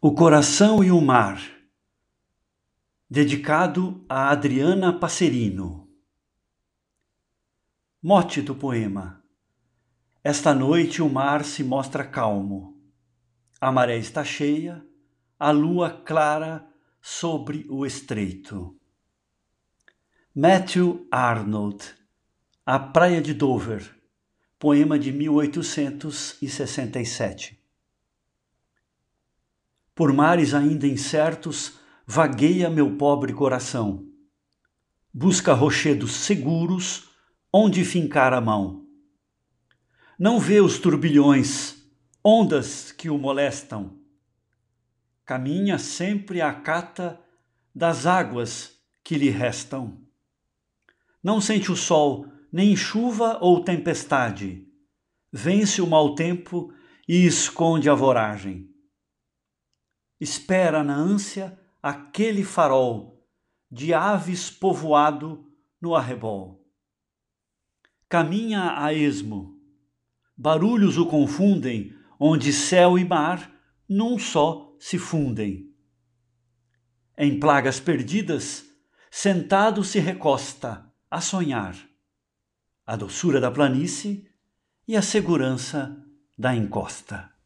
O Coração e o Mar, dedicado a Adriana Passerino. Mote do poema: Esta noite o mar se mostra calmo. A maré está cheia, a lua clara sobre o estreito. Matthew Arnold, A Praia de Dover, poema de 1867. Por mares ainda incertos, vagueia meu pobre coração. Busca rochedos seguros onde fincar a mão. Não vê os turbilhões, ondas que o molestam. Caminha sempre à cata das águas que lhe restam. Não sente o sol, nem chuva ou tempestade. Vence o mau tempo e esconde a voragem espera na ânsia aquele farol de aves povoado no arrebol. Caminha a esmo, barulhos o confundem, onde céu e mar num só se fundem. Em plagas perdidas, sentado se recosta a sonhar a doçura da planície e a segurança da encosta.